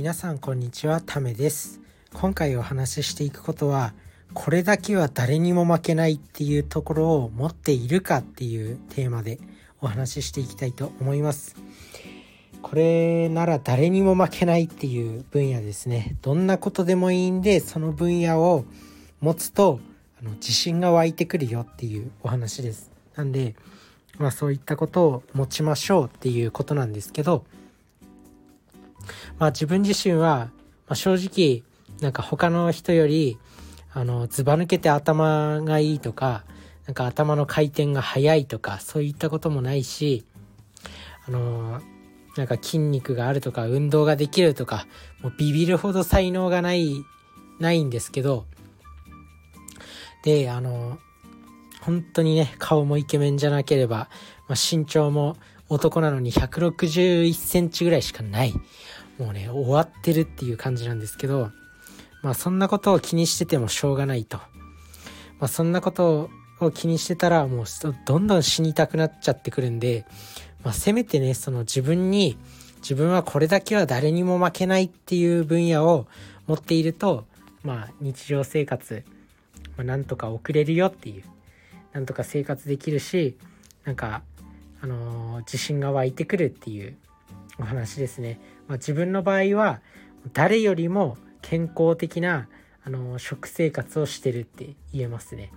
皆さんこんにちはためです。今回お話ししていくことはこれだけは誰にも負けないっていうところを持っているかっていうテーマでお話ししていきたいと思います。これなら誰にも負けないっていう分野ですね。どんなことでもいいんでその分野を持つとあの自信が湧いてくるよっていうお話です。なんでまあそういったことを持ちましょうっていうことなんですけどまあ自分自身は、まあ、正直なんか他の人よりあのずば抜けて頭がいいとかなんか頭の回転が速いとかそういったこともないしあのなんか筋肉があるとか運動ができるとかもうビビるほど才能がないないんですけどであの本当にね顔もイケメンじゃなければ、まあ、身長も男なのに161センチぐらいしかない。もうね終わってるっていう感じなんですけどまあそんなことを気にしててもしょうがないと、まあ、そんなことを気にしてたらもうどんどん死にたくなっちゃってくるんで、まあ、せめてねその自分に自分はこれだけは誰にも負けないっていう分野を持っているとまあ日常生活、まあ、なんとか送れるよっていうなんとか生活できるしなんかあの、自信が湧いてくるっていうお話ですね。まあ、自分の場合は誰よりも健康的なあの食生活をしてるって言えますね。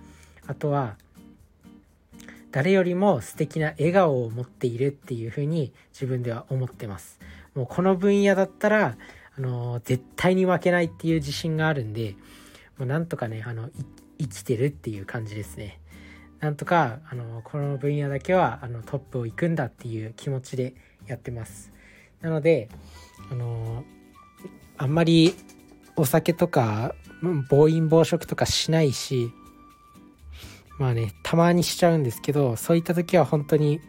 あとは誰よりも素敵な笑顔を持っているっていうふうに自分では思ってます。もうこの分野だったらあの絶対に負けないっていう自信があるんで、もうなんとかねあの生きてるっていう感じですね。なんとかあのこの分野だけはあのトップを行くんだっていう気持ちでやってます。なのであのあんまりお酒とか暴飲暴食とかしないしまあねたまにしちゃうんですけどそういった時は本当に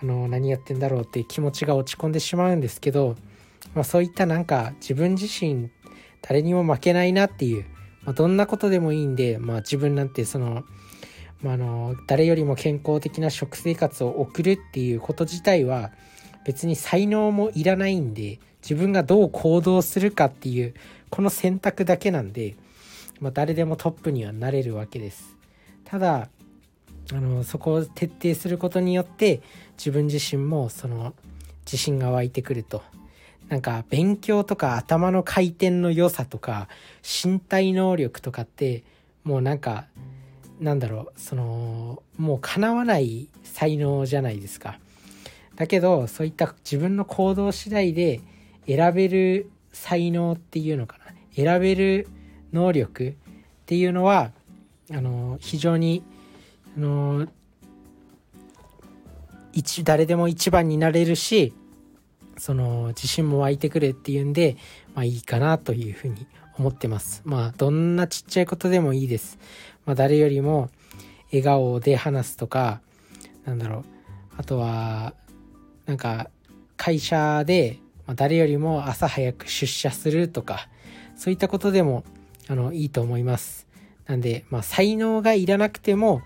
あの何やってんだろうってう気持ちが落ち込んでしまうんですけど、まあ、そういったなんか自分自身誰にも負けないなっていう、まあ、どんなことでもいいんで、まあ、自分なんてそのまあ、の誰よりも健康的な食生活を送るっていうこと自体は別に才能もいらないんで自分がどう行動するかっていうこの選択だけなんで、まあ、誰でもトップにはなれるわけです。ただあのそこを徹底することによって自分自身もその自信が湧いてくると。なんか勉強とか頭の回転の良さとか身体能力とかってもうなんかなんだろうそのもう叶わない才能じゃないですか。だけどそういった自分の行動次第で選べる才能っていうのかな。選べる能力っていうのはあの非常にあの一誰でも一番になれるしその自信も湧いてくるっていうんでまあいいかなというふうに思ってます。まあどんなちっちゃいことでもいいです。まあ、誰よりも笑顔で話すとかなんだろう。あとはなんか会社でま誰よりも朝早く出社するとかそういったことでもあのいいと思います。なんで、まあ、才能がいらなくても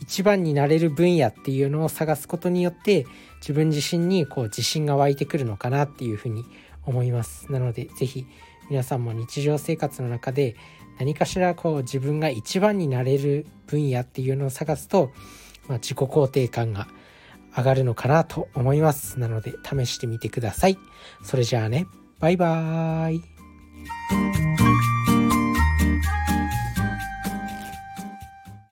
一番になれる分野っていうのを探すことによって自分自身にこう自信が湧いてくるのかなっていうふうに思います。なので是非皆さんも日常生活の中で何かしらこう自分が一番になれる分野っていうのを探すと、まあ、自己肯定感が上がるのかなと思います。なので試してみてください。それじゃあね、バイバーイ。